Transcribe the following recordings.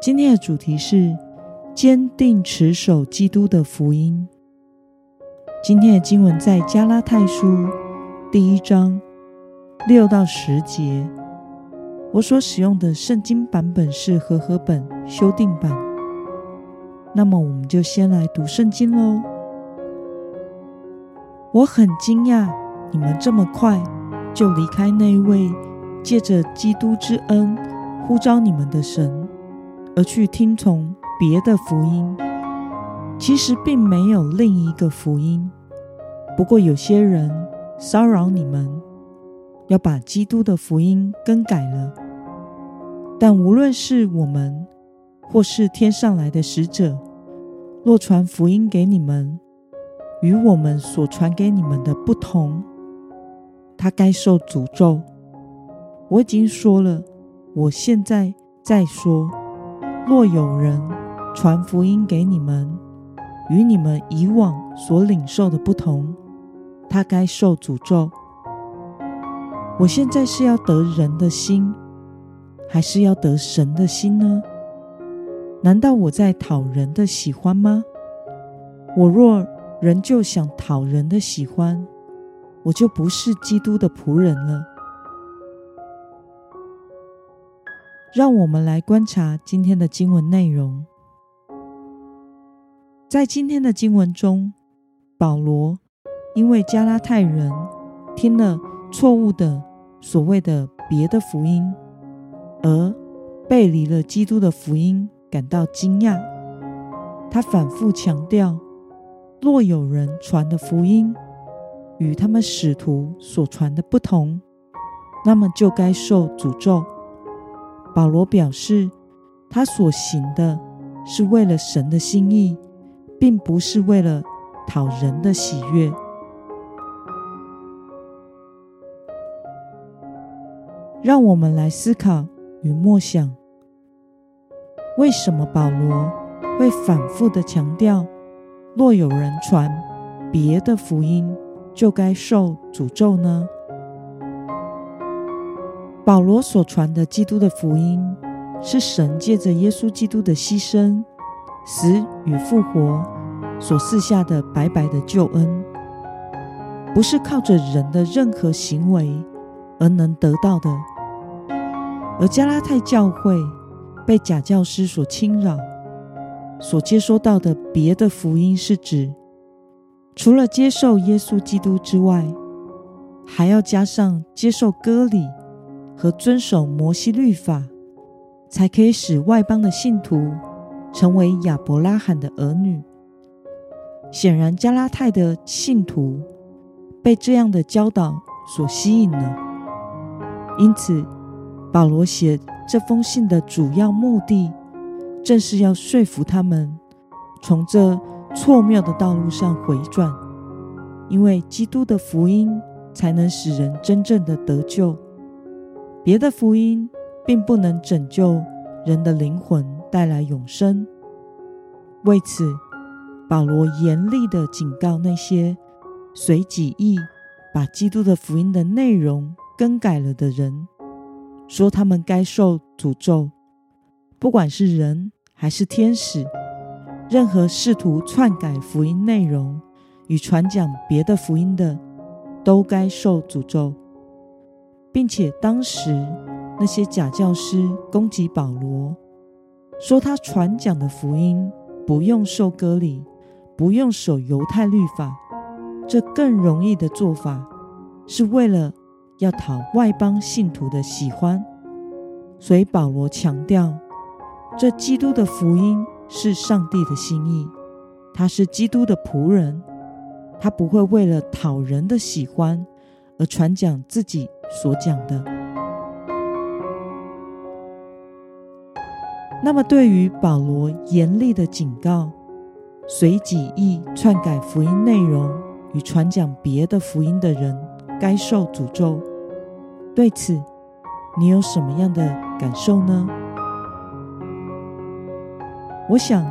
今天的主题是坚定持守基督的福音。今天的经文在加拉太书第一章六到十节。我所使用的圣经版本是和合本修订版。那么，我们就先来读圣经喽。我很惊讶，你们这么快就离开那位借着基督之恩呼召你们的神。而去听从别的福音，其实并没有另一个福音。不过有些人骚扰你们，要把基督的福音更改了。但无论是我们，或是天上来的使者，若传福音给你们，与我们所传给你们的不同，他该受诅咒。我已经说了，我现在再说。若有人传福音给你们，与你们以往所领受的不同，他该受诅咒。我现在是要得人的心，还是要得神的心呢？难道我在讨人的喜欢吗？我若仍旧想讨人的喜欢，我就不是基督的仆人了。让我们来观察今天的经文内容。在今天的经文中，保罗因为加拉太人听了错误的所谓的别的福音，而背离了基督的福音，感到惊讶。他反复强调，若有人传的福音与他们使徒所传的不同，那么就该受诅咒。保罗表示，他所行的是为了神的心意，并不是为了讨人的喜悦。让我们来思考与默想：为什么保罗会反复的强调，若有人传别的福音，就该受诅咒呢？保罗所传的基督的福音，是神借着耶稣基督的牺牲、死与复活所赐下的白白的救恩，不是靠着人的任何行为而能得到的。而加拉太教会被假教师所侵扰，所接收到的别的福音，是指除了接受耶稣基督之外，还要加上接受割礼。和遵守摩西律法，才可以使外邦的信徒成为亚伯拉罕的儿女。显然，加拉太的信徒被这样的教导所吸引了。因此，保罗写这封信的主要目的，正是要说服他们从这错谬的道路上回转，因为基督的福音才能使人真正的得救。别的福音并不能拯救人的灵魂，带来永生。为此，保罗严厉地警告那些随己意把基督的福音的内容更改了的人，说他们该受诅咒。不管是人还是天使，任何试图篡改福音内容与传讲别的福音的，都该受诅咒。并且当时那些假教师攻击保罗，说他传讲的福音不用受割礼，不用守犹太律法，这更容易的做法是为了要讨外邦信徒的喜欢。所以保罗强调，这基督的福音是上帝的心意，他是基督的仆人，他不会为了讨人的喜欢而传讲自己所讲的，那么，对于保罗严厉的警告，随己意篡改福音内容与传讲别的福音的人，该受诅咒。对此，你有什么样的感受呢？我想，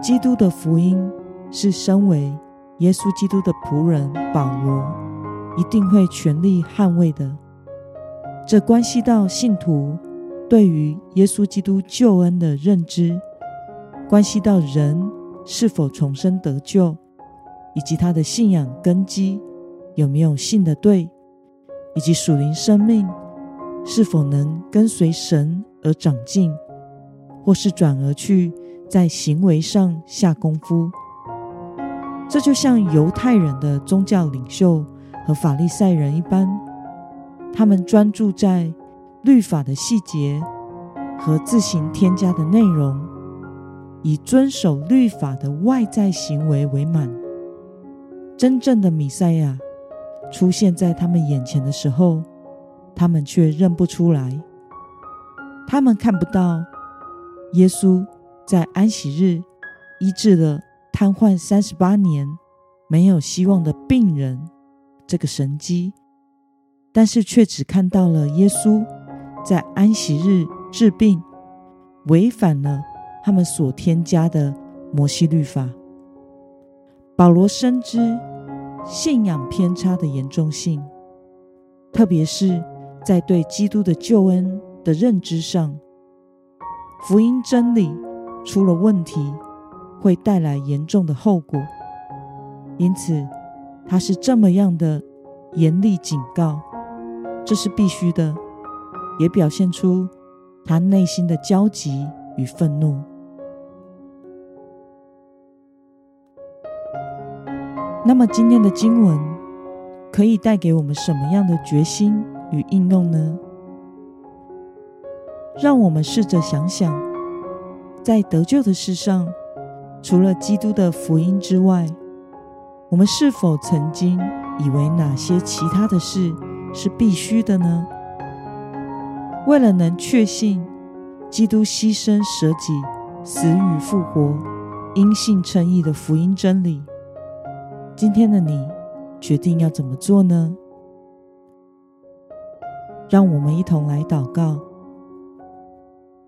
基督的福音是身为耶稣基督的仆人保罗一定会全力捍卫的。这关系到信徒。对于耶稣基督救恩的认知，关系到人是否重生得救，以及他的信仰根基有没有信得对，以及属灵生命是否能跟随神而长进，或是转而去在行为上下功夫。这就像犹太人的宗教领袖和法利赛人一般，他们专注在。律法的细节和自行添加的内容，以遵守律法的外在行为为满。真正的弥赛亚出现在他们眼前的时候，他们却认不出来。他们看不到耶稣在安息日医治了瘫痪三十八年、没有希望的病人这个神迹，但是却只看到了耶稣。在安息日治病，违反了他们所添加的摩西律法。保罗深知信仰偏差的严重性，特别是在对基督的救恩的认知上，福音真理出了问题，会带来严重的后果。因此，他是这么样的严厉警告，这是必须的。也表现出他内心的焦急与愤怒。那么，今天的经文可以带给我们什么样的决心与应用呢？让我们试着想想，在得救的事上，除了基督的福音之外，我们是否曾经以为哪些其他的事是必须的呢？为了能确信基督牺牲舍己、死与复活、因信称义的福音真理，今天的你决定要怎么做呢？让我们一同来祷告。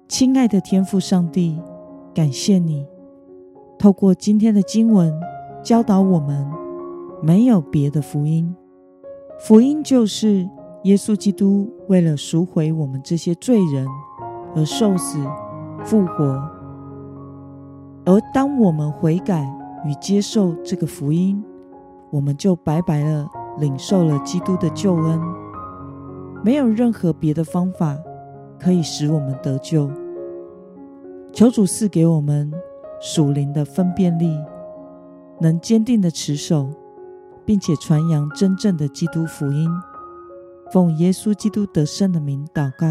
亲爱的天父上帝，感谢你透过今天的经文教导我们，没有别的福音，福音就是。耶稣基督为了赎回我们这些罪人而受死、复活，而当我们悔改与接受这个福音，我们就白白的领受了基督的救恩。没有任何别的方法可以使我们得救。求主赐给我们属灵的分辨力，能坚定的持守，并且传扬真正的基督福音。奉耶稣基督得胜的名祷告，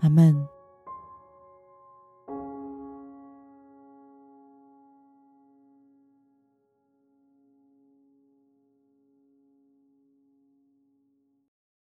阿门。